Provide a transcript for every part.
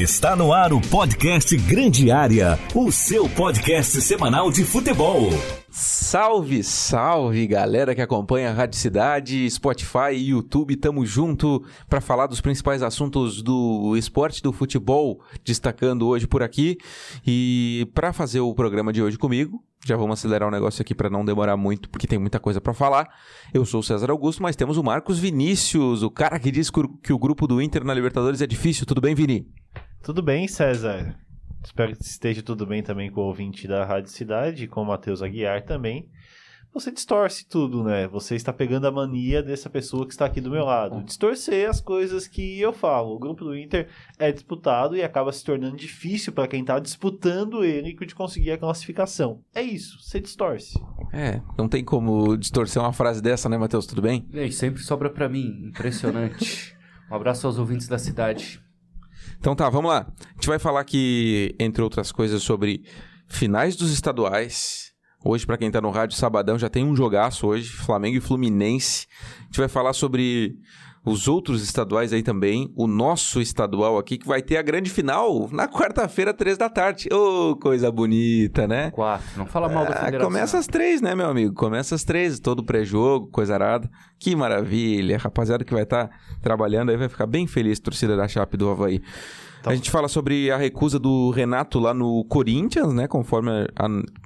Está no ar o podcast Grande Área, o seu podcast semanal de futebol. Salve, salve galera que acompanha a Rádio Cidade, Spotify e YouTube. Tamo junto para falar dos principais assuntos do esporte do futebol, destacando hoje por aqui. E para fazer o programa de hoje comigo, já vamos acelerar o negócio aqui para não demorar muito, porque tem muita coisa para falar. Eu sou o César Augusto, mas temos o Marcos Vinícius, o cara que diz que o grupo do Inter na Libertadores é difícil. Tudo bem, Vini? Tudo bem, César. Espero que esteja tudo bem também com o ouvinte da Rádio Cidade, com o Matheus Aguiar também. Você distorce tudo, né? Você está pegando a mania dessa pessoa que está aqui do meu lado. Distorcer as coisas que eu falo. O grupo do Inter é disputado e acaba se tornando difícil para quem está disputando ele de conseguir a classificação. É isso, você distorce. É, não tem como distorcer uma frase dessa, né, Matheus? Tudo bem? E aí, sempre sobra para mim. Impressionante. um abraço aos ouvintes da cidade. Então tá, vamos lá. A gente vai falar aqui, entre outras coisas, sobre finais dos estaduais. Hoje, para quem tá no rádio, sabadão, já tem um jogaço hoje, Flamengo e Fluminense. A gente vai falar sobre os outros estaduais aí também, o nosso estadual aqui, que vai ter a grande final na quarta-feira, três da tarde. Ô, oh, coisa bonita, né? Quatro, não fala mal da ah, federação. Começa às três, né, meu amigo? Começa às três, todo pré-jogo, coisa arada. Que maravilha, rapaziada que vai estar tá trabalhando aí vai ficar bem feliz, torcida da Chape do Havaí. A gente fala sobre a recusa do Renato lá no Corinthians, né? Conforme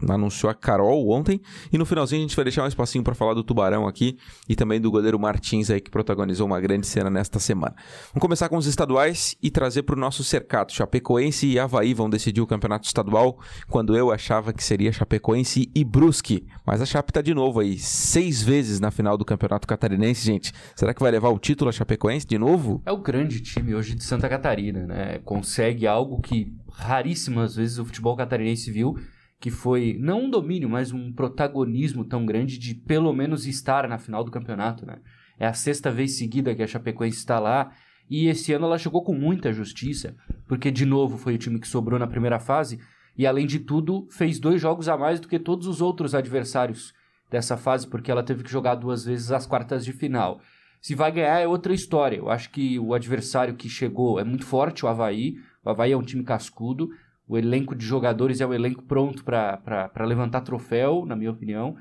anunciou a Carol ontem. E no finalzinho a gente vai deixar um espacinho para falar do Tubarão aqui e também do goleiro Martins aí que protagonizou uma grande cena nesta semana. Vamos começar com os estaduais e trazer para o nosso cercado. Chapecoense e Havaí vão decidir o campeonato estadual, quando eu achava que seria Chapecoense e Brusque. Mas a Chape tá de novo aí, seis vezes na final do campeonato catarinense, gente. Será que vai levar o título a Chapecoense de novo? É o grande time hoje de Santa Catarina, né? Consegue algo que raríssimas vezes o futebol catarinense viu, que foi não um domínio, mas um protagonismo tão grande de pelo menos estar na final do campeonato, né? É a sexta vez seguida que a Chapecoense está lá e esse ano ela chegou com muita justiça, porque de novo foi o time que sobrou na primeira fase e além de tudo fez dois jogos a mais do que todos os outros adversários dessa fase, porque ela teve que jogar duas vezes as quartas de final. Se vai ganhar é outra história. Eu acho que o adversário que chegou é muito forte, o Havaí. O Havaí é um time cascudo. O elenco de jogadores é um elenco pronto para levantar troféu, na minha opinião.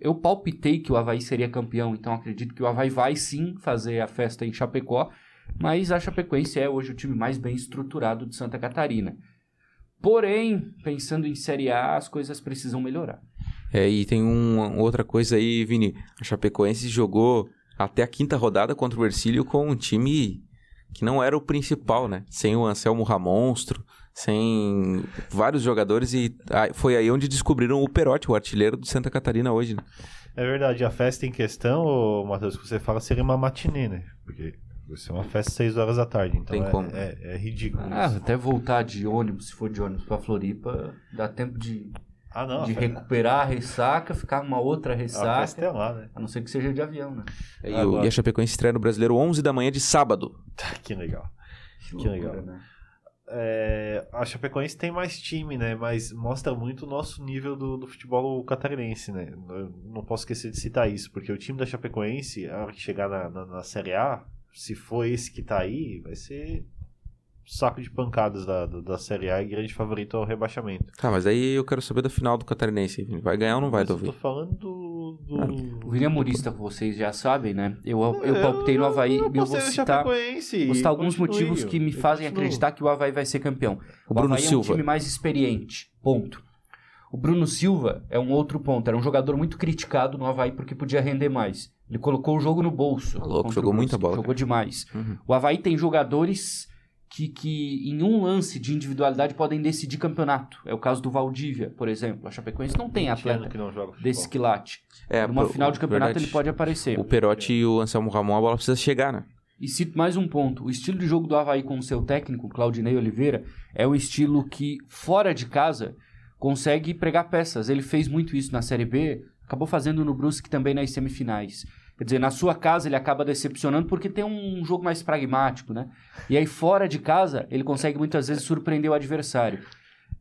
Eu palpitei que o Havaí seria campeão, então acredito que o Havaí vai sim fazer a festa em Chapecó. Mas a Chapecoense é hoje o time mais bem estruturado de Santa Catarina. Porém, pensando em Série A, as coisas precisam melhorar. É, e tem uma outra coisa aí, Vini. A Chapecoense jogou até a quinta rodada contra o Ercílio com um time que não era o principal, né? Sem o Anselmo Ramonstro, sem vários jogadores e foi aí onde descobriram o Perotti, o artilheiro do Santa Catarina hoje, né? É verdade, a festa em questão, Matheus, que você fala seria uma matinê, né? Porque vai ser uma festa às 6 horas da tarde, então Tem é, como. É, é ridículo. Ah, até voltar de ônibus, se for de ônibus pra Floripa, dá tempo de ah, não, de recuperar a ressaca, ficar uma outra ressaca. A festa é lá, né? A não ser que seja de avião, né? E, o, e a Chapecoense estreia no Brasileiro 11 da manhã de sábado. que legal. Que, que legal. Né? É, a Chapecoense tem mais time, né? Mas mostra muito o nosso nível do, do futebol catarinense, né? Eu não posso esquecer de citar isso, porque o time da Chapecoense, a hora que chegar na, na, na Série A, se for esse que tá aí, vai ser saco de pancadas da, da, da, Série A e grande favorito ao rebaixamento. Tá, mas aí eu quero saber da final do Catarinense. Vai ganhar ou não vai, mas Davi? Eu tô falando do... do... Ah, o Vini é Murista, vocês já sabem, né? Eu, eu, eu palpitei no Havaí. Eu, eu vou citar, vou citar alguns motivos que me fazem acreditar que o Havaí vai ser campeão. O, o Bruno Havaí Silva. é um time mais experiente, ponto. O Bruno Silva é um outro ponto. Era um jogador muito criticado no Havaí porque podia render mais. Ele colocou o jogo no bolso. Tá louco, jogou muita bola. Jogou demais. Uhum. O Havaí tem jogadores que, que em um lance de individualidade podem decidir campeonato. É o caso do Valdívia, por exemplo. A Chapecoense não tem atleta que não desse quilate. É, Numa pro, final de campeonato verdade, ele pode aparecer. O Perotti e o Anselmo Ramon, a bola precisa chegar, né? E cito mais um ponto. O estilo de jogo do Havaí com o seu técnico, Claudinei Oliveira, é o estilo que, fora de casa, consegue pregar peças. Ele fez muito isso na Série B, acabou fazendo no Brusque também nas semifinais. Quer dizer, na sua casa ele acaba decepcionando porque tem um jogo mais pragmático, né? E aí fora de casa ele consegue muitas vezes surpreender o adversário.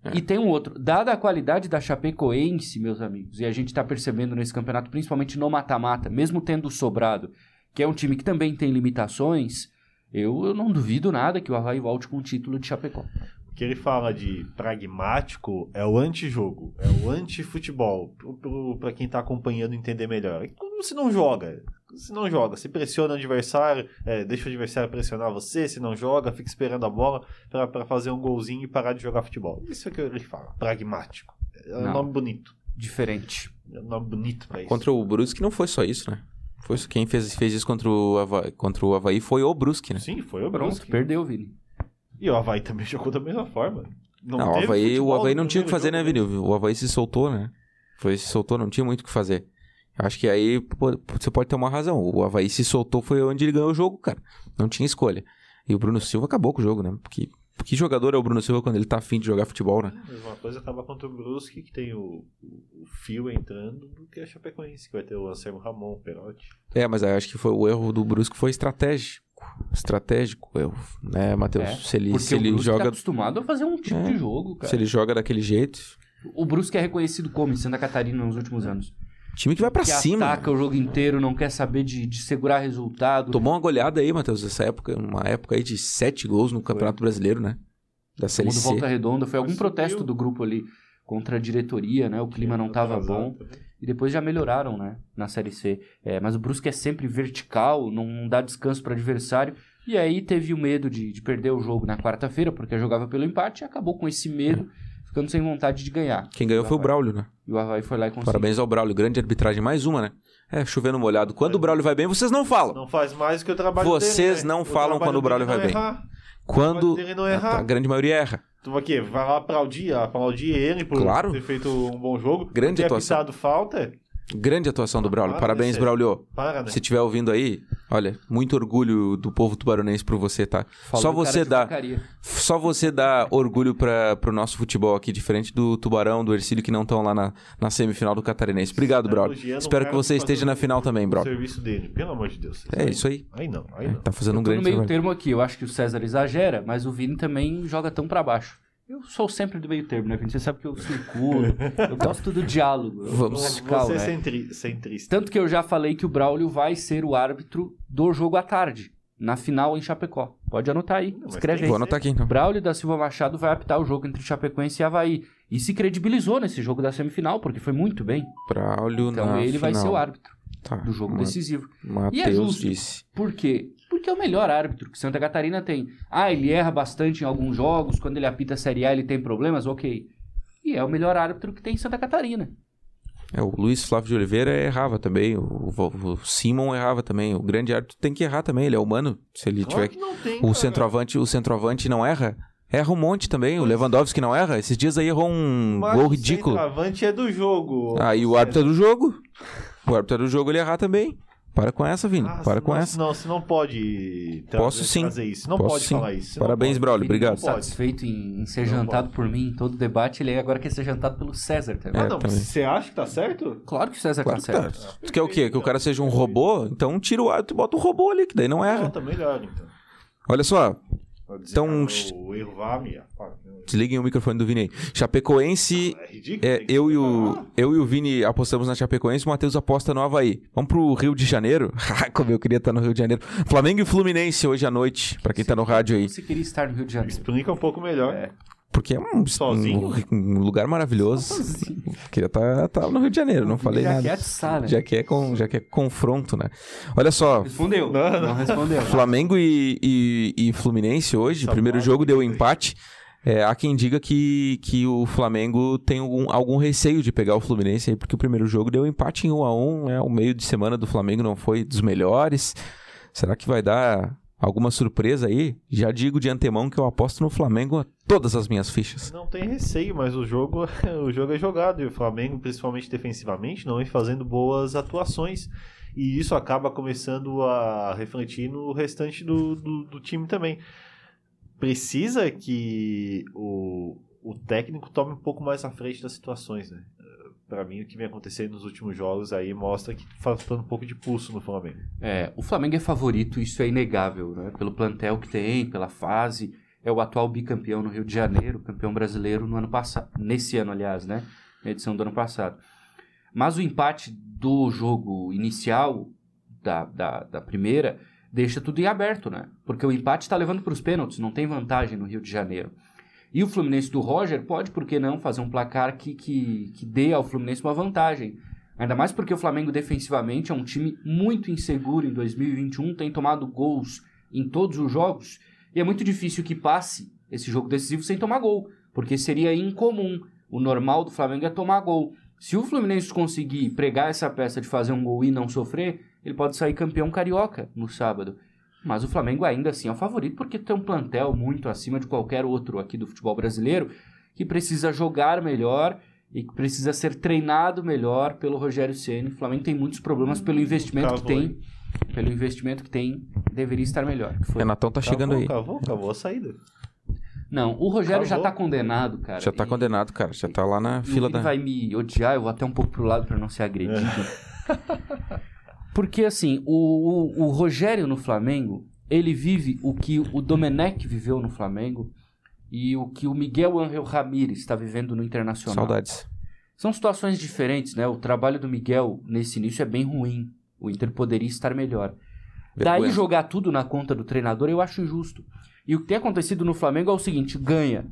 É. E tem um outro. Dada a qualidade da Chapecoense, meus amigos, e a gente está percebendo nesse campeonato, principalmente no mata-mata, mesmo tendo sobrado, que é um time que também tem limitações, Eu, eu não duvido nada que o Havaí volte com o título de Chapecó. O que ele fala de pragmático é o antijogo, é o anti-futebol. Para quem tá acompanhando entender melhor. Como se não joga. Se não joga, se pressiona o adversário, é, deixa o adversário pressionar você, se não joga, fica esperando a bola para fazer um golzinho e parar de jogar futebol. Isso é o que ele fala, pragmático. É um Não. nome bonito. Diferente. É um nome bonito pra isso. Contra o Brusque não foi só isso, né? Foi isso- quem fez, fez isso contra o, Havaí, contra o Havaí foi o Brusque, né? Sim, foi o Pronto, Brusque. perdeu, Vini. E o Havaí também jogou da mesma forma. Não, Não, o Havaí, o Havaí não tinha o que fazer, né, Vini? O Havaí se soltou, né? Foi, se soltou, não tinha muito o que fazer. Acho que aí pô, você pode ter uma razão. O Havaí se soltou, foi onde ele ganhou o jogo, cara. Não tinha escolha. E o Bruno Silva acabou com o jogo, né? Porque que jogador é o Bruno Silva quando ele tá afim de jogar futebol, né? A mesma coisa acaba contra o Brusque, que tem o, o, o fio entrando, do que a Chapecoense, que vai ter o Anselmo Ramon, o Perotti. É, mas acho que foi o erro do Brusque foi estratégico. Estratégico o erro, né, Matheus? É, se ele, Porque se o ele Brusque tá joga, acostumado a fazer um tipo É. de jogo, cara. se ele joga daquele jeito, O Brusque é reconhecido como em Santa Catarina nos últimos anos. Time que vai pra que cima. ataca o jogo inteiro, não quer saber de, de segurar resultado. Tomou uma goleada aí, Matheus, essa época, uma época aí de sete gols no Campeonato Brasileiro, né? Da Série C. Volta Redonda. Foi algum Mas protesto subiu. do grupo ali contra a diretoria, né? O clima não tava bom. Atrasado. E depois já melhoraram, né? Na Série C. É, mas o Brusque é sempre vertical, não dá descanso para adversário. E aí teve o medo de, de perder o jogo na quarta-feira, porque jogava pelo empate, e acabou com esse medo, ficando sem vontade de ganhar. Quem ganhou foi o Braulio, né? E o Havaí foi lá e conseguiu. Parabéns ao Braulio. Grande arbitragem, mais uma, né? É, chovendo molhado. Quando o Braulio vai bem, vocês não falam. Não faz mais que o trabalho Vocês dele, né? não O falam quando o Braulio vai não bem. errar. Quando a, errar. a grande maioria erra. Tu vai quê? Vai lá aplaudir, aplaudir ele por Claro. ter feito um bom jogo. Grande ter atuação. falta. Grande atuação do Braulio. Para, Parabéns, Braulio. Para, né? Se estiver ouvindo aí, olha, muito orgulho do povo tubaronense por você, tá? Falou Só você dá, só você dá orgulho para pro nosso futebol aqui, diferente do Tubarão, do Ercílio, que não estão lá na, na semifinal do Catarinense. Obrigado, Tá Braulio. Espero que você esteja na final também, Braulio. serviço dele, pelo amor de Deus. É isso aí. Aí não, aí não. Tá fazendo um tô no grande meio trabalho. termo aqui. Eu acho que o César exagera, mas o Vini também joga tão pra baixo. Eu sou sempre do meio termo, né, Vini? Você sabe que eu circulo. eu gosto do diálogo. Vamos. radical, Você é né? centrista. Tanto que eu já falei que o Braulio vai ser o árbitro do jogo à tarde, na final em Chapecó. Pode anotar aí, mas escreve aí. Vou anotar aqui, então. Braulio da Silva Machado vai apitar o jogo entre Chapecoense e Havaí. E se credibilizou nesse jogo da semifinal, porque foi muito bem. Braulio Então na ele vai final. ser o árbitro Tá. do jogo decisivo. E é Matheus justo. disse. Por quê? Porque é o melhor árbitro que Santa Catarina tem. Ah, ele erra bastante em alguns jogos, quando ele apita a Série A ele tem problemas, ok. E é o melhor árbitro que tem em Santa Catarina. É, o Luiz Flávio de Oliveira errava também. O, o, o Simon errava também. O grande árbitro tem que errar também. Ele é humano. Se ele Claro tiver. que não tem, O cara. centroavante, o centroavante não erra? Erra um monte também. O Lewandowski não erra. Esses dias aí errou um Mas gol o ridículo. centroavante é do jogo. Aí o árbitro é do jogo. O árbitro é do jogo ele errar também. Para com essa, Vini. Ah, Para com não, essa. Não, você não pode tra- Posso sim. trazer isso. Não Posso pode sim. falar isso. Não Parabéns. Braulio. Obrigado. satisfeito em, em ser Não jantado pode. por mim em todo debate, ele agora quer ser jantado pelo César também. Ah, É, não, também. você acha que tá certo? Claro que o César Claro tá que tá. certo. Tu quer o quê? Que o cara seja um robô? Então tira o árbitro e bota o robô ali, que daí não erra. Volta melhor, então. Olha só, Então, ah, o. Ah, desliguem o microfone do Vini aí. Chapecoense É ridículo. É, eu, e o, eu e o Vini apostamos na Chapecoense, o Matheus aposta no Havaí. Vamos pro Rio de Janeiro? Como eu queria estar no Rio de Janeiro. Flamengo e Fluminense hoje à noite, pra quem tá no rádio aí. Você queria estar no Rio de Janeiro. Explica um pouco melhor. É. Porque é um, Sozinho? um, um lugar maravilhoso. Queria estar tá, no Rio de Janeiro, não falei já nada. quer atiçar, né? Já que, é com, já que é confronto, né? Olha só, Respondeu. Não, Não, não. respondeu. Flamengo e, e, e Fluminense hoje, Tá primeiro jogo deu empate. É, há quem diga que, que o Flamengo tem algum, algum receio de pegar o Fluminense aí, porque o primeiro jogo deu empate em 1 a 1 né? O meio de semana do Flamengo não foi dos melhores. Será que vai dar alguma surpresa aí? Já digo de antemão que eu aposto no Flamengo todas as minhas fichas. Não tem receio, mas o jogo, o jogo é jogado. E o Flamengo, principalmente defensivamente, não vem fazendo boas atuações. E isso acaba começando a refletir no restante do, do, do time também. Precisa que o, o técnico tome um pouco mais à frente das situações, né? Para mim, o que vem acontecendo nos últimos jogos aí mostra que tá faltando um pouco de pulso no Flamengo. É, o Flamengo é favorito, isso é inegável, né? Pelo plantel que tem, pela fase. É o atual bicampeão no Rio de Janeiro, campeão brasileiro no ano passado. Nesse ano, aliás, né? Na edição do ano passado. Mas o empate do jogo inicial, da, da, da primeira, deixa tudo em aberto, né? Porque o empate está levando para os pênaltis, não tem vantagem no Rio de Janeiro. E o Fluminense do Roger pode, por que não, fazer um placar que, que, que dê ao Fluminense uma vantagem. Ainda mais porque o Flamengo defensivamente é um time muito inseguro em 2021, tem tomado gols em todos os jogos, e é muito difícil que passe esse jogo decisivo sem tomar gol, porque seria incomum. O normal do Flamengo é tomar gol. Se o Fluminense conseguir pregar essa peça de fazer um gol e não sofrer, ele pode sair campeão carioca no sábado. Mas o Flamengo ainda assim é o favorito porque tem um plantel muito acima de qualquer outro aqui do futebol brasileiro que precisa jogar melhor e que precisa ser treinado melhor pelo Rogério Ceni. O Flamengo tem muitos problemas pelo investimento que tem, pelo investimento que tem, deveria estar melhor. Foi. Renatão tá chegando Cavou, aí. Cavou, cavou a saída. Não, o Rogério já Acabou. tá condenado, cara. Já tá E- condenado, cara. Já tá lá na e fila ele da. vai me odiar, eu vou até um pouco pro lado pra não ser agredido. Porque, assim, o, o, o Rogério no Flamengo, ele vive o que o Domenech viveu no Flamengo e o que o Miguel Ángel Ramírez está vivendo no Internacional. Saudades. São situações diferentes, né? O trabalho do Miguel nesse início é bem ruim. O Inter poderia estar melhor. Daí Vergonha. jogar tudo na conta do treinador eu acho injusto. E o que tem acontecido no Flamengo é o seguinte: ganha.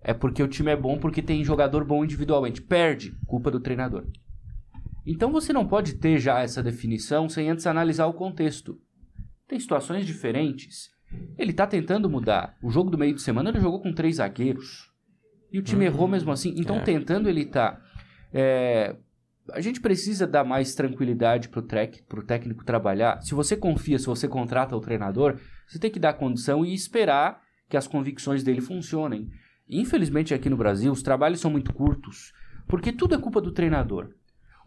É porque o time é bom, porque tem jogador bom individualmente. Perde, culpa do treinador. Então você não pode ter já essa definição sem antes analisar o contexto. Tem situações diferentes. Ele tá tentando mudar. O jogo do meio de semana ele jogou com três zagueiros. E o time errou mesmo assim. Então, é. tentando ele tá. é, a gente precisa dar mais tranquilidade pro, trek, pro técnico trabalhar. Se você confia, se você contrata o treinador, você tem que dar condição e esperar que as convicções dele funcionem. Infelizmente, aqui no Brasil, os trabalhos são muito curtos, porque tudo é culpa do treinador.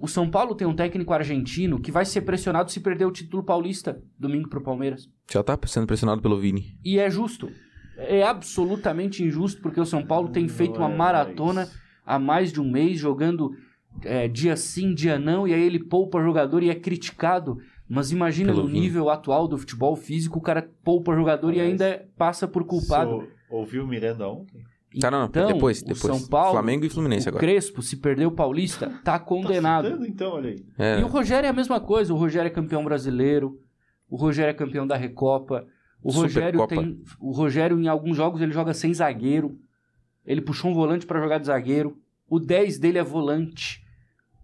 O São Paulo tem um técnico argentino que vai ser pressionado se perder o título paulista domingo pro Palmeiras. Já tá sendo pressionado pelo Vini. E é justo. É absolutamente injusto, porque o São Paulo tem feito uma maratona há mais de um mês, jogando é, dia sim, dia não, e aí ele poupa jogador e é criticado. Mas imagina Pelo no Vini. nível atual do futebol físico, o cara poupa jogador e Aliás, ainda passa por culpado. Ouviu o Miranda ontem? Tá, não, não. Então, depois, o depois. São Paulo, Flamengo e Fluminense o agora. Crespo, se perder o Paulista, tá condenado. Tá citando, então, olha aí. É, E o Rogério é a mesma coisa. O Rogério é campeão brasileiro. O Rogério é campeão da Recopa. O Rogério Supercopa. tem. O Rogério, em alguns jogos, ele joga sem zagueiro. Ele puxou um volante pra jogar de zagueiro. O 10 dele é volante.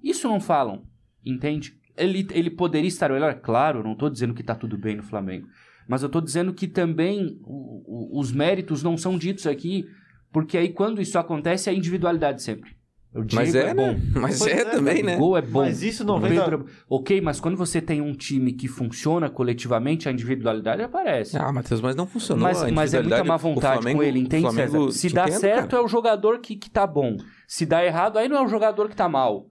Isso não falam, entende? Ele, ele poderia estar melhor? Claro, não tô dizendo que tá tudo bem no Flamengo. Mas eu tô dizendo que também o- o- os méritos não são ditos aqui, porque aí quando isso acontece é a individualidade sempre. O Mas Diego é, bom. né? Mas Pois é, é, também, né? O gol é bom. Mas isso não vem. Pedro é- Ok, mas quando você tem um time que funciona coletivamente, a individualidade aparece. Ah, Matheus, mas não funcionou. mas, a mas é muita má O vontade Flamengo- com ele, entende, Flamengo- César? Se dá entendo, certo, cara. é o jogador que, que tá bom. Se dá errado, aí não é o jogador que tá mal.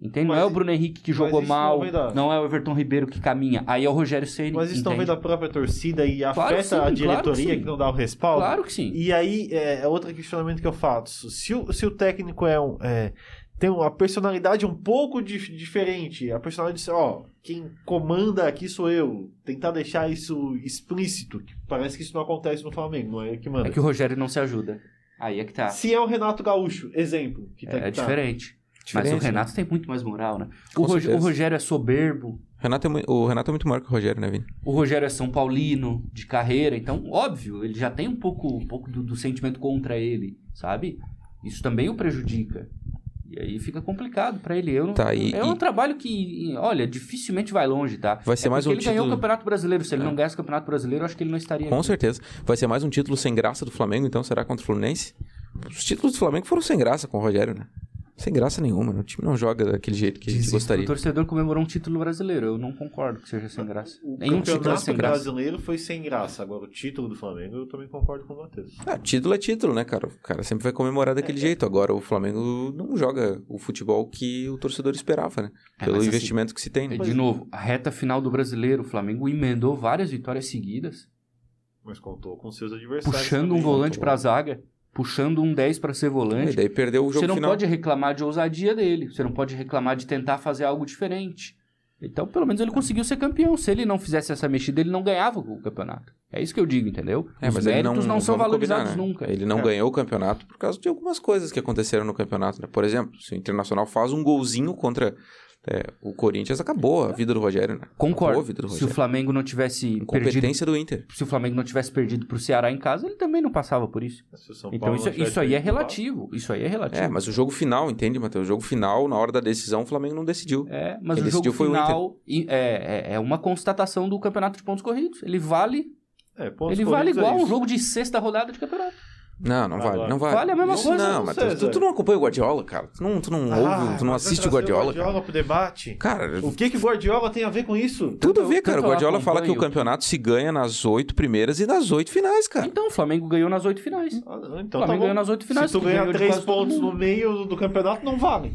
Entende? Mas não é o Bruno Henrique que jogou não mal, vem da- não é o Everton Ribeiro que caminha. Aí é o Rogério Ceni. Mas isso não entende? da própria torcida e Claro afeta sim, a claro que diretoria que, não dá o respaldo? Claro que sim. E aí, é, é outro questionamento que eu faço. Se o, se o técnico é um. é, tem uma personalidade um pouco dif- diferente. A personalidade diz, ó, quem comanda aqui sou eu. Tentar deixar isso explícito. que Parece que isso não acontece no Flamengo, não é que manda. É que o Rogério não se ajuda. Aí é que tá. Se é o Renato Gaúcho, exemplo. Que tá, É, que tá. diferente. Mas Diferente, o Renato tem muito mais moral, né? O, Rog- o Rogério é soberbo. Renato é o Renato é muito maior que o Rogério, né, Vini? O Rogério é São Paulino, de carreira, então, óbvio, ele já tem um pouco, um pouco do, do sentimento contra ele, sabe? Isso também o prejudica. E aí fica complicado pra ele. Eu Tá, e- é um e- trabalho que, olha, dificilmente vai longe, tá? Vai ser É mais um ele ganhou o título- Campeonato Brasileiro. Se ele É. não ganhasse o Campeonato Brasileiro, eu acho que ele não estaria Com aqui. certeza. Vai ser mais um título sem graça do Flamengo, então será contra o Fluminense? Os títulos do Flamengo foram sem graça com o Rogério, né? Sem graça nenhuma, né? O time não joga daquele jeito que a gente gostaria. O torcedor comemorou um título brasileiro. Eu não concordo que seja sem graça. O Nenhum título é campeonato sem graça. brasileiro foi sem graça. Agora, o título do Flamengo, eu também concordo com o Matheus. Ah, título é título, né, cara? O cara sempre vai comemorar É, daquele jeito. Agora o Flamengo não joga o futebol que o torcedor esperava, né? É, Pelo assim, investimento que se tem, né? De novo, a reta final do brasileiro, o Flamengo emendou várias vitórias seguidas. Mas contou com seus adversários. puxando um também. volante pra zaga, puxando um 10 pra ser E volante. daí perdeu o jogo Você não final. pode reclamar de ousadia dele, você não pode reclamar de tentar fazer algo diferente. Então, pelo menos ele conseguiu ser campeão. Se ele não fizesse essa mexida, ele não ganhava o campeonato. É isso que eu digo, entendeu? É, Os mas ele méritos não, são vamos valorizados combinar, né? nunca. Ele não É. ganhou o campeonato por causa de algumas coisas que aconteceram no campeonato, né? Por exemplo, se o Internacional faz um golzinho contra É, o Corinthians acabou a vida do Rogério, né? Concordo. vida do Se o Rogério. Flamengo não tivesse perdido, Competência do Inter. se o Flamengo não tivesse perdido pro Ceará em casa, ele também não passava por isso. Se o São Então Paulo isso, isso aí é perdido relativo. Isso aí é relativo. É, mas o jogo final, entende, Matheus? O jogo final, na hora da decisão, o Flamengo não decidiu. É, mas Quem o jogo o final é, é, é uma constatação do campeonato de pontos corridos. Ele vale, É, pontos ele vale é igual um isso. jogo de sexta rodada de campeonato. Não, não vale, não vale. vale a mesma Isso coisa, Não, não, Matheus, tu, tu não acompanha o Guardiola, cara. Tu não, tu não Ah, ouve, tu não mas assiste o Guardiola, cara. Guardiola pro debate. Cara, O que que Guardiola tem a ver com isso? tudo a eu- ver, cara. O eu Guardiola fala que o campeonato se ganha nas oito primeiras e nas oito finais, cara. Então, o Flamengo ganhou nas oito finais. Ah, O Então Flamengo tá ganhou nas oito finais. Se tu ganhar três pontos no meio do campeonato, não vale.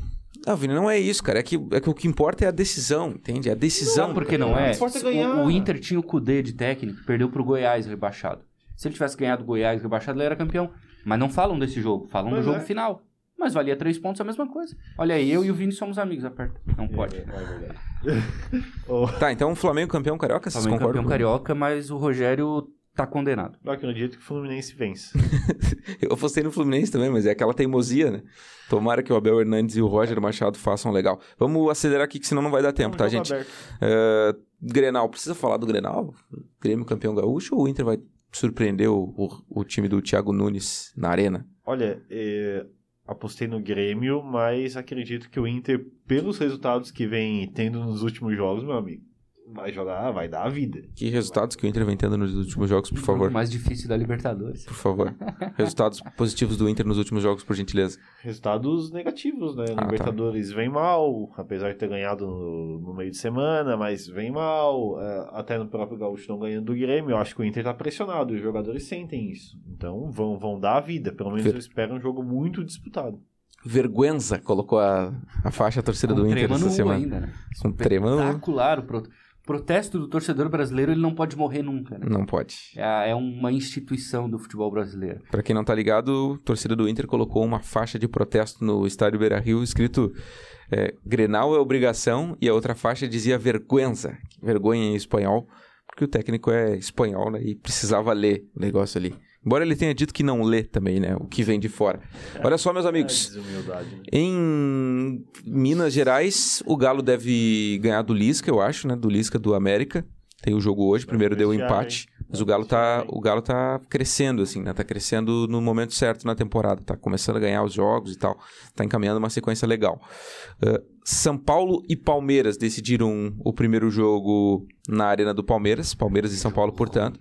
Não, Vini, não é isso, cara. É que, é que o que importa é a decisão, entende? É a decisão. Não, porque não Não, é. O-. O, Inter tinha o Cudê de técnico, perdeu pro Goiás rebaixado. Se ele tivesse ganhado Goiás rebaixado, ele era campeão. Mas não falam desse jogo, falam Pois do jogo é. final. Mas valia três pontos a mesma coisa. Olha aí, eu e o Vini somos amigos, aperta. Não pode. É, é verdade. Ô, Tá, então o Flamengo campeão carioca, vocês Flamengo concordam? campeão carioca, mas o Rogério tá condenado. Eu acredito que o Fluminense vence. Eu apostei no Fluminense também, mas é aquela teimosia, né? Tomara que o Abel Hernandes e o Roger Machado façam legal. Vamos acelerar aqui, que senão não vai dar tempo, É um tá, jogo gente? É, Grenal, precisa falar do Grenal? Grêmio campeão gaúcho ou o Inter vai surpreender o, o, o time do Thiago Nunes na arena? Olha, é, apostei no Grêmio, mas acredito que o Inter, pelos resultados que vem tendo nos últimos jogos, meu amigo, vai jogar, vai dar a vida. Que resultados que o Inter vem tendo nos últimos jogos, por O favor? mais difícil da Libertadores. Por favor. Resultados positivos do Inter nos últimos jogos, por gentileza. Resultados negativos, né? tá. Libertadores vem mal, apesar de ter ganhado no, no meio de semana, mas vem mal. é, até no próprio Gaúcho não ganhando do Grêmio. Eu acho que o Inter tá pressionado, os jogadores sentem isso. Então vão, vão dar a vida. Pelo menos Ver- eu espero um jogo muito disputado. Vergüenza colocou a, a faixa torcida do Com Inter trema essa semana. ainda, né? Com. Espetacular o pro- protesto do torcedor brasileiro, ele não pode morrer nunca, né? Não pode. É, é uma instituição do futebol brasileiro. Pra quem não tá ligado, a torcida do Inter colocou uma faixa de protesto no estádio Beira-Rio escrito é, Grenal é obrigação e a outra faixa dizia vergüenza, vergonha em espanhol, porque o técnico é espanhol, né, e precisava ler o negócio ali. Embora ele tenha dito que não lê também, né, o que vem de fora. Olha só, meus É amigos, né? em Minas Gerais, o Galo deve ganhar do Lisca, eu acho, né, do Lisca do América. Tem o jogo hoje, primeiro deu prestigiar, empate. Mas o Galo tá, o Galo tá crescendo, assim, né? Tá crescendo no momento certo na temporada. Tá começando a ganhar os jogos e tal. Tá encaminhando uma sequência legal. Uh, São Paulo e Palmeiras decidiram o primeiro jogo na Arena do Palmeiras. Palmeiras e São Paulo, portanto.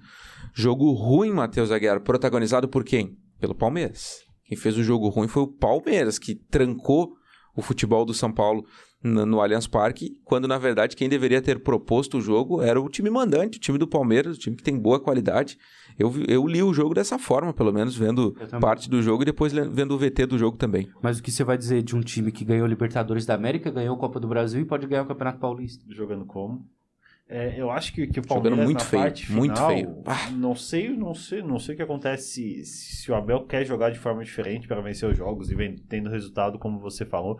Jogo ruim, Matheus Aguiar. Protagonizado por quem? Pelo Palmeiras. Quem fez o jogo ruim foi o Palmeiras, que trancou o futebol do São Paulo no, no Allianz Parque, quando na verdade quem deveria ter proposto o jogo era o time mandante, o time do Palmeiras, o time que tem boa qualidade. Eu, eu li o jogo dessa forma, pelo menos vendo parte do jogo e depois vendo o VT do jogo também. Mas o que você vai dizer de um time que ganhou Libertadores da América, ganhou a Copa do Brasil e pode ganhar o Campeonato Paulista? Jogando como? É, eu acho que, que o Jogando Palmeiras muito na feio, parte muito final, feio. Ah. Não sei, não sei, não sei o que acontece se, se o Abel quer jogar de forma diferente para vencer os jogos e vem tendo resultado como você falou,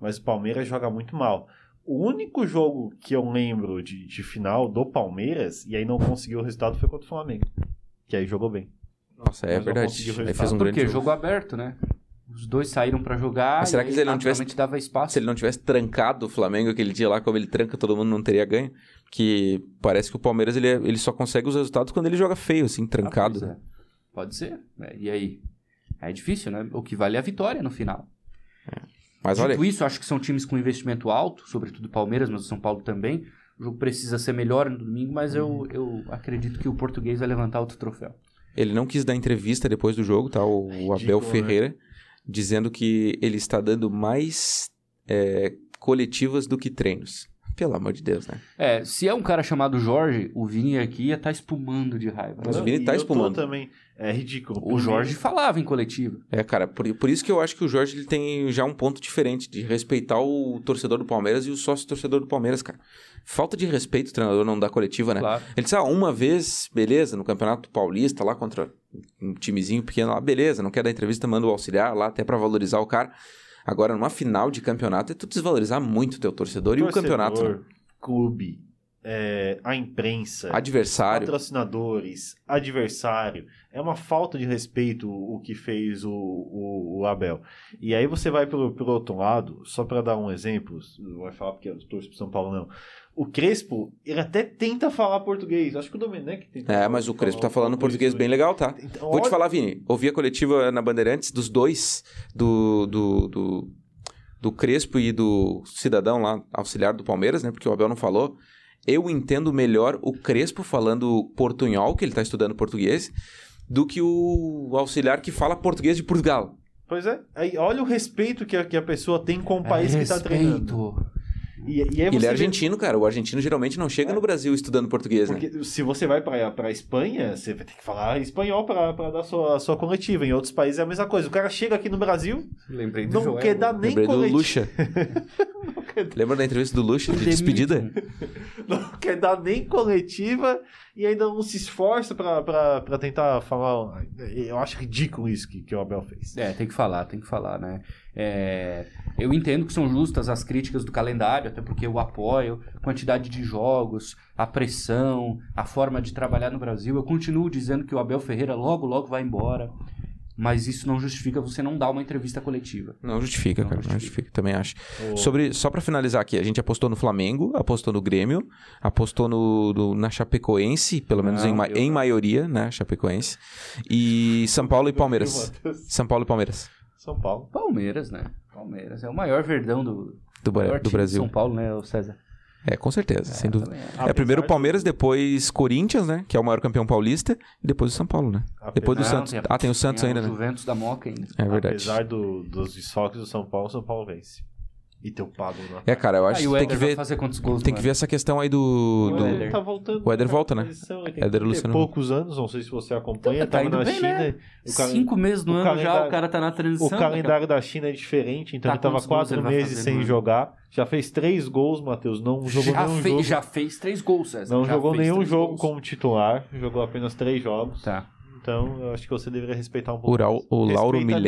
mas o Palmeiras joga muito mal. O único jogo que eu lembro de, de final do Palmeiras e aí não conseguiu o resultado foi contra o Flamengo, que aí jogou bem. Nossa, é Mas verdade. conseguiu Aí resultado. fez um grande Porque jogo. jogo aberto, né? Os dois saíram pra jogar Mas será que se ele não tivesse- dava espaço. Se ele não tivesse trancado o Flamengo aquele dia lá, como ele tranca, todo mundo não teria ganho. Que parece que o Palmeiras ele, é- ele só consegue os resultados quando ele joga feio, assim, Ah, trancado. pois é. Pode ser. né? E aí? É difícil, né? O que vale é a vitória no final. Mas Dito olha, isso, acho que são times com investimento alto, sobretudo o Palmeiras, mas o São Paulo também. O jogo precisa ser melhor no domingo, mas Uhum. eu, eu acredito que o português vai levantar outro troféu. ele não quis dar entrevista depois do jogo, tá? O, o Abel Ridículo, né? Dizendo que ele está dando mais é, coletivas do que treinos. Pelo amor de Deus, né? É, se é um cara chamado Jorge, o Vini aqui ia estar espumando de raiva. Mas o Vini tá eu tô espumando. também. É ridículo. O Jorge falava em coletivo. É, cara, por, por isso que eu acho que o Jorge ele tem já um ponto diferente de respeitar o torcedor do Palmeiras e o sócio torcedor do Palmeiras, cara. Falta de respeito o treinador não dá coletiva, né? Claro. Ele disse, ah, uma vez, beleza, no Campeonato Paulista, lá contra um timezinho pequeno lá, beleza, não quer dar entrevista, manda o auxiliar lá, até pra valorizar o cara. Agora, numa final de campeonato, é tu desvalorizar muito o teu torcedor, e o campeonato. né? clube, é, a imprensa, Adversário. patrocinadores, adversário. É uma falta de respeito o que fez o, o, o Abel. E aí você vai pelo, pelo outro lado, só para dar um exemplo, não vai falar porque eu torço pro São Paulo, não. O Crespo, ele até tenta falar português. Acho que o Domenech tenta É, mas o Crespo tá falando português bem legal, tá? Então, Vou te olha- falar, Vini. Ouvi a coletiva na Bandeirantes dos dois, do, do, do, do Crespo e do cidadão lá, auxiliar do Palmeiras, né? Porque o Abel não falou. Eu entendo melhor o Crespo falando portunhol, que ele tá estudando português, do que o auxiliar que fala português de Portugal. Pois é. Aí, olha o respeito que a, que a pessoa tem com o país que tá treinando. E, e aí Ele é vê- argentino, cara. O argentino geralmente não chega no Brasil estudando português, né? Porque se você vai pra, pra Espanha, você vai ter que falar espanhol pra, pra dar sua, sua coletiva. Em outros países é a mesma coisa. O cara chega aqui no Brasil, Lembrei do não Joel. quer dar nem Lembrei do coletiva. Lucha. Lembra da entrevista do Lucha de despedida? Não quer dar nem coletiva e ainda não se esforça pra tentar falar. Eu acho ridículo isso que, que o Abel fez. É, tem que falar, tem que falar, né? É, eu entendo que são justas as críticas do calendário, até porque eu apoio, quantidade de jogos, a pressão, a forma de trabalhar no Brasil. Eu continuo dizendo que o Abel Ferreira logo, logo vai embora. Mas isso não justifica você não dar uma entrevista coletiva. Não justifica, Não cara. Não justifica. justifica, também acho. O- Sobre, só pra finalizar aqui, a gente apostou no Flamengo, apostou no Grêmio, apostou no, no- na Chapecoense, pelo menos em, eu em maioria, né? Chapecoense. E São Paulo e Palmeiras. São Paulo e Palmeiras. São Paulo. Palmeiras, né? Palmeiras. É o maior verdão do, Do, maior do Brasil. São Paulo, né, César? É, com certeza, sem dúvida. Também acho. É primeiro o Palmeiras, depois Corinthians, né? Que é o maior campeão paulista, e depois o São Paulo, né? Apesar- Depois do Não, Santos. Ah, tem o Santos ainda, o né? Juventus da Moca ainda. É verdade. Apesar do- dos desfalques do São Paulo, o São Paulo vence. E teu Pablo na É, cara, eu acho Aí que o tem que ver, fazer quantos gols tem no que ver essa questão aí do... O do- Éder tá voltando. O Éder volta, né? Éder 30 Luciano. poucos anos, não sei se você acompanha. Tá tava indo na bem, China. né? O, calen- Cinco meses no o ano já, calendário- o cara tá na transição. o calendário da China é diferente, então Tá, ele tava quatro meses fazer sem no ano? jogar. Já fez três gols, Matheus. Não jogou já, nenhum fez, jogo. já fez três gols, César. Não Já jogou nenhum jogo gols. como titular. Jogou apenas três jogos. Tá. Então, eu acho que você deveria respeitar um pouco. O, o. Lauro Respeita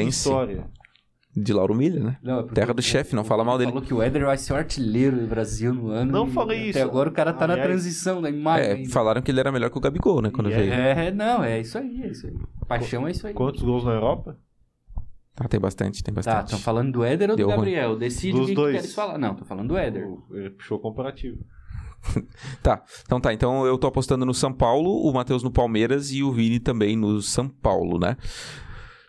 de Lauro Milha, né? Não, é Terra do o- chefe, não o- fala mal dele. Falou que o Éder vai ser o artilheiro do Brasil no ano. Não falei até isso. agora o cara tá na Aliás- transição da imagem. É, ainda. falaram que ele era melhor que o Gabigol, né? Quando veio. É, não, é isso aí, é isso aí. Paixão é isso aí. Quantos gols na Europa? Ah, tem bastante, tem Tá, bastante. estão falando do Éder ou do Deu ruim. Gabriel? Decide Dos quem dois. que queres falar. Não, tô falando do Éder. Ele puxou comparativo. Tá, então tá. Então eu tô apostando no São Paulo, o Matheus no Palmeiras e o Vini também no São Paulo, né?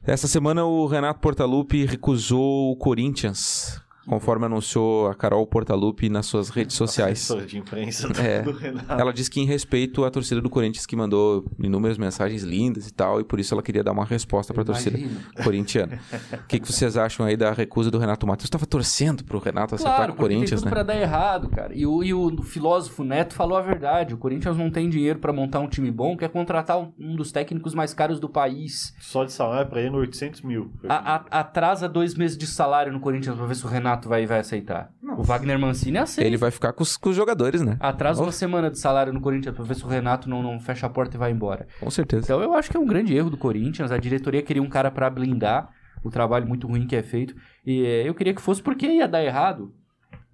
Essa semana o Renato Portaluppi recusou o Corinthians, conforme anunciou a Carol Portaluppi nas suas redes sociais. De imprensa do, É. do Renato. Ela disse que em respeito à torcida do Corinthians que mandou inúmeras mensagens lindas e tal, e por isso ela queria dar uma resposta pra torcida Imagino. corintiana. O que, que vocês acham aí da recusa do Renato Matheus? Tava torcendo pro Renato acertar com o Corinthians, tem tudo né? pra dar errado, cara. E o, e o filósofo Neto falou a verdade. O Corinthians não tem dinheiro pra montar um time bom, quer contratar um, dos técnicos mais caros do país. Só de salário pra ele, 800 mil. A- a- atrasa dois meses de salário no Corinthians pra ver se o Renato vai, vai aceitar. O Wagner Mancini aceita. Ele vai ficar com os, com os jogadores, né? Atrasa uma semana de salário no Corinthians pra ver se o Renato não, não fecha a porta e vai embora. Com certeza. Então eu acho que é um grande erro do Corinthians. A diretoria queria um cara pra blindar o trabalho muito ruim que é feito. E eh, eu queria que fosse porque ia dar errado.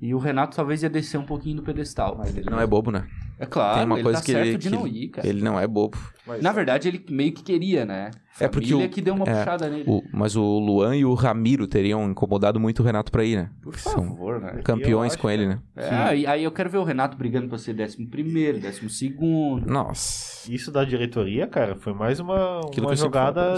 E o Renato talvez ia descer um pouquinho do pedestal. Mas ele não é bobo, né? É claro, Tem uma ele coisa tá que certo ele, de que não ir, cara. ele não é bobo. Mas- Na verdade, ele meio que queria, né? É porque Família o- que deu uma é, puxada nele. O- mas o Luan e o Ramiro teriam incomodado muito o Renato pra ir, né? Por São favor, né? campeões com ele, né? É, aí, aí eu quero ver o Renato brigando pra ser décimo primeiro, décimo segundo. Nossa. Isso da diretoria, cara, foi mais uma, Aquilo uma jogada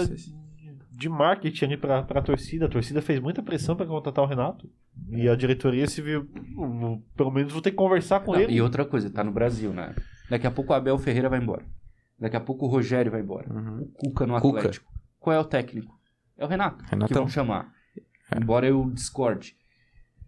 de marketing ali pra, pra torcida. A torcida fez muita pressão pra contratar o Renato. E a diretoria se viu. "Hum, Pelo menos vou ter que conversar com Não, ele. e outra coisa, tá no Brasil, né? Daqui a pouco o Abel Ferreira vai embora. Daqui a pouco o Rogério vai embora. O Cuca no Cuca. Atlético. Qual é o técnico? É o Renato. Que Renatão. vão chamar. Embora eu discorde.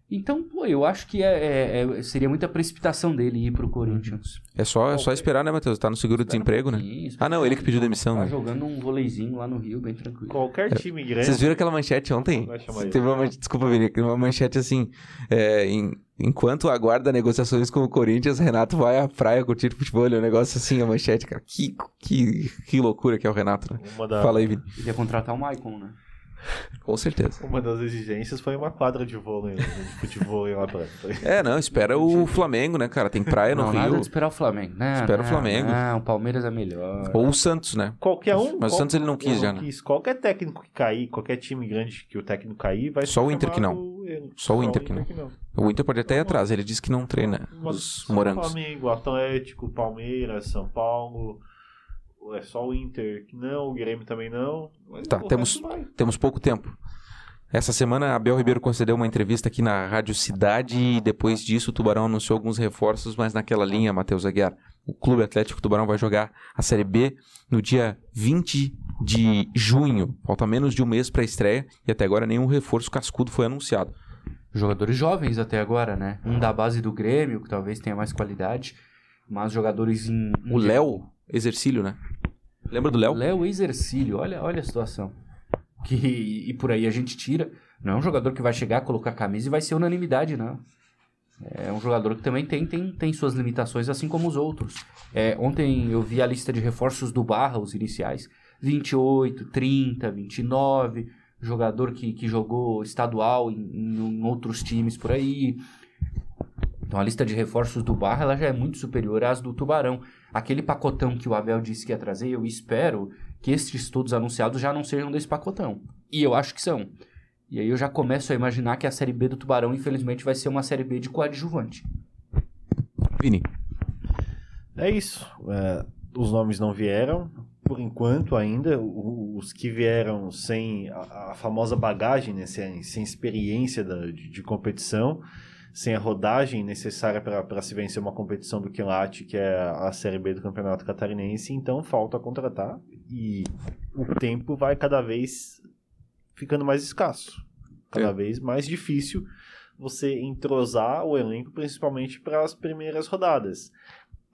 Então, pô, eu acho que é, é- é- seria muita precipitação dele ir pro Corinthians. É só, é só esperar, né, Matheus? Tá no seguro-desemprego, né? Um Ah, não, ele que pediu demissão, Tá né? jogando um voleizinho lá no Rio, bem tranquilo. Qualquer time grande. Vocês viram aquela manchete ontem? Teve uma manchete, desculpa, Vini, uma manchete assim. é, em- enquanto aguarda negociações com o Corinthians, Renato vai à praia curtir futebol. É um negócio assim, a manchete, cara. Que, que, que loucura que é o Renato, né? Da- Fala aí, Vini. Ele ia contratar o Maicon, né? Com certeza. Uma das exigências foi uma quadra de vôlei, de futebol lá pra... É, não, espera o Flamengo, né, cara? Tem praia no não, Rio. nada de esperar o Flamengo. Não, Espera o não, Flamengo. Não, o Palmeiras é melhor. Ou o Santos, né? Qualquer um. Mas o Santos ele não quis já, né? quis. Qualquer técnico que cair, qualquer time grande que o técnico cair, vai Só ser o Inter que não. ele. Só o Inter que O Inter pode até ir atrás, ele disse que não treina Mas os morangos. Flamengo, Atlético, Palmeiras, São Paulo. É só o Inter que não, o Grêmio também não. mas Tá, temos-. Temos pouco tempo. Essa semana, Abel Ribeiro concedeu uma entrevista aqui na Rádio Cidade e depois disso o Tubarão anunciou alguns reforços, mas naquela linha, Matheus Aguiar. O Clube Atlético Tubarão vai jogar a Série B no dia 20 de junho. Falta menos de um mês para a estreia e até agora nenhum reforço cascudo foi anunciado. Jogadores jovens até agora, né? Um da base do Grêmio, que talvez tenha mais qualidade. Mas jogadores em. O Léo Exercílio, né? Lembra do Léo? Léo Exercílio, olha, olha a situação. Que, e por aí a gente tira. Não é um jogador que vai chegar, colocar camisa e vai ser unanimidade, não. É um jogador que também tem, tem, tem suas limitações, assim como os outros. É, ontem eu vi a lista de reforços do Barra, os iniciais. 28, 30, 29. Jogador que, que jogou estadual em, em outros times por aí. Então a lista de reforços do Barra ela já é muito superior às do Tubarão. Aquele pacotão que o Abel disse que ia trazer, eu espero que estes todos anunciados já não sejam desse pacotão. E eu acho que são. E aí eu já começo a imaginar que a Série B do Tubarão, infelizmente, vai ser uma Série B de coadjuvante. Vini. É isso. É, os nomes não vieram, por enquanto ainda. Os que vieram sem a, a famosa bagagem, né, sem, sem experiência da- de, de competição, sem a rodagem necessária para se vencer uma competição do Quilate, que é a Série B do Campeonato Catarinense, então falta contratar e o tempo vai cada vez ficando mais escasso, cada É. vez mais difícil você entrosar o elenco, principalmente para as primeiras rodadas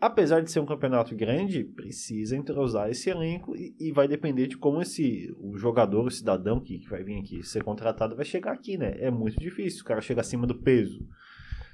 apesar de ser um campeonato grande, precisa entrosar esse elenco e, e vai depender de como esse o jogador, o cidadão que, que vai vir aqui ser contratado vai chegar aqui, né? É muito difícil, o cara chega acima do peso.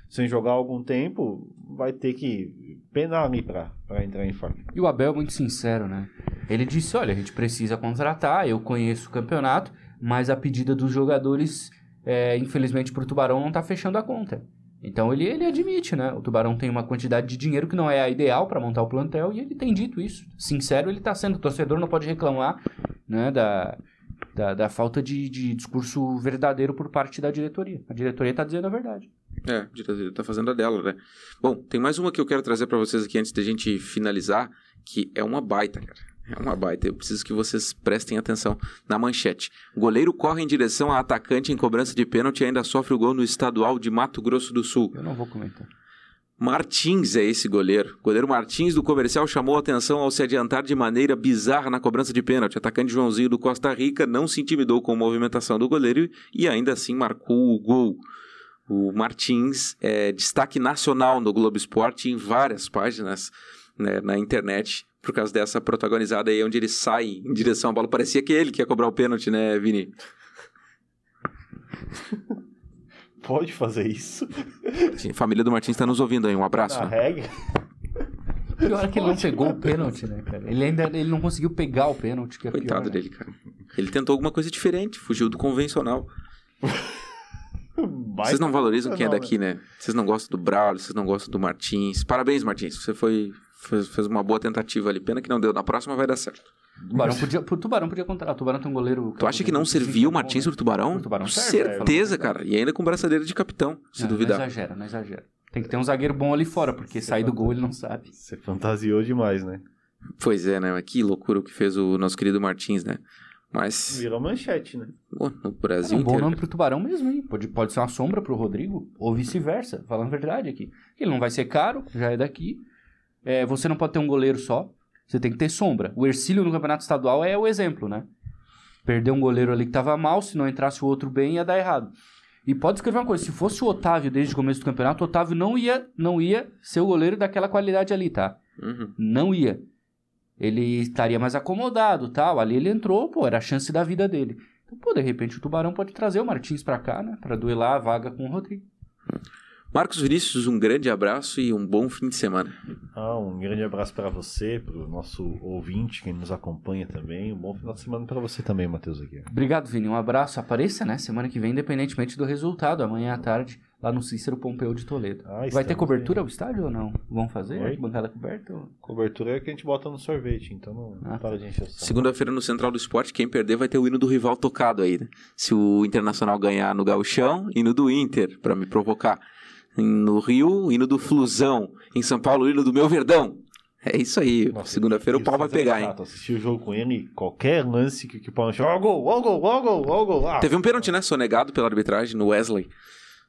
Sem jogar algum tempo, vai ter que penar ali para entrar em forma. E o Abel é muito sincero, né? Ele disse: olha, a gente precisa contratar, eu conheço o campeonato, mas a pedida dos jogadores, é, infelizmente, para o Tubarão não está fechando a conta. Então ele, ele admite, né? O Tubarão tem uma quantidade de dinheiro que não é a ideal para montar o plantel e ele tem dito isso. Sincero, ele está sendo. O torcedor não pode reclamar né, da, da, da falta de, de discurso verdadeiro por parte da diretoria. A diretoria está dizendo a verdade. É, diretoria tá fazendo a dela, né? Bom, tem mais uma que eu quero trazer pra vocês aqui antes da gente finalizar, que é uma baita, cara. É uma baita. Eu preciso que vocês prestem atenção na manchete. Goleiro corre em direção a atacante em cobrança de pênalti e ainda sofre o gol no estadual de Mato Grosso do Sul. Eu não vou comentar. Martins é esse goleiro. Goleiro Martins do comercial chamou a atenção ao se adiantar de maneira bizarra na cobrança de pênalti. Atacante Joãozinho do Costa Rica não se intimidou com a movimentação do goleiro e ainda assim marcou o gol. O Martins é destaque nacional no Globo Esporte em várias páginas né, na internet por causa dessa protagonizada aí, onde ele sai em direção à bola. Parecia que ele que ia cobrar o pênalti, né, Vini? Pode fazer isso? Sim, família do Martins está nos ouvindo aí. Um abraço. Na né? regra? Pior é que ele não pegou o pênalti, né, cara? Ele ainda ele não conseguiu pegar o pênalti, que é Coitado pior, né? dele, cara. Ele tentou alguma coisa diferente, fugiu do convencional. Vocês não valorizam quem é daqui, né? Vocês não gostam do Braulio, vocês não gostam do Martins. Parabéns, Martins. Você foi fez, fez uma boa tentativa ali. Pena que não deu. Na próxima vai dar certo. O Tubarão podia, o Tubarão podia contratar. O Tubarão tem um goleiro. Tu acha que não serviu o Martins pro Tubarão? O Tubarão Com serve, certeza, a cara. E ainda com braçadeira de capitão, se não, duvidar. Não exagera, não exagera. Tem que ter um zagueiro bom ali fora, porque sair do gol ele não sabe. Você fantasiou demais, né? Pois é, né? Mas que loucura o que fez o nosso querido Martins, né? Mas, Virou manchete, né? pô, no É Brasil um bom nome pro Tubarão mesmo, hein? Pode, pode ser uma sombra pro Rodrigo, ou vice-versa, falando a verdade aqui. Ele não vai ser caro, já é daqui. É, você não pode ter um goleiro só, você tem que ter sombra. O Ercílio no campeonato estadual é o exemplo, né? Perdeu um goleiro ali que tava mal, se não entrasse o outro bem, ia dar errado. E pode escrever uma coisa, se fosse o Otávio desde o começo do campeonato, o Otávio não ia, não ia ser o goleiro daquela qualidade ali, tá? Uhum. Não ia. Ele estaria mais acomodado, tal. Ali ele entrou, pô, era a chance da vida dele. Então, pô, de repente o Tubarão pode trazer o Martins pra cá, né? Pra duelar a vaga com o Rodrigo. Marcos Vinícius, um grande abraço e um bom fim de semana. Ah, um grande abraço para você, para o nosso ouvinte que nos acompanha também. Um bom final de semana para você também, Matheus Aguiar. Obrigado, Vini. Um abraço. Apareça, né? Semana que vem, independentemente do resultado, amanhã à tarde, lá no Cícero Pompeu de Toledo. Ah, Vai ter cobertura aí. ao estádio ou não? Vão fazer? Oi? Bancada coberta? ou- Cobertura é que a gente bota no sorvete, então não, Ah, para de encher. Segunda-feira no Central do Esporte, quem perder vai ter o hino do rival tocado aí, né? Se o Internacional ganhar no Gauchão, hino do Inter, pra me provocar. No Rio, hino do Flusão. Em São Paulo, hino do meu Verdão. É isso aí. Segunda-feira o pau vai pegar, hein? barato, Assistir o jogo com ele, qualquer lance que, que o pau chama, ó gol, ó gol, ó gol, ó gol. Ah, Teve um pênalti, né? Sonegado pela arbitragem no Wesley.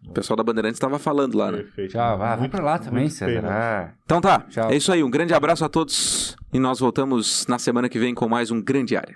O pessoal da Bandeirantes estava falando lá, né? Perfeito. Já, vai, vai Muito- pra lá também, pênalti. Ah, Então tá, Tchau. é isso aí. Um grande abraço a todos e nós voltamos na semana que vem com mais um Grande Área.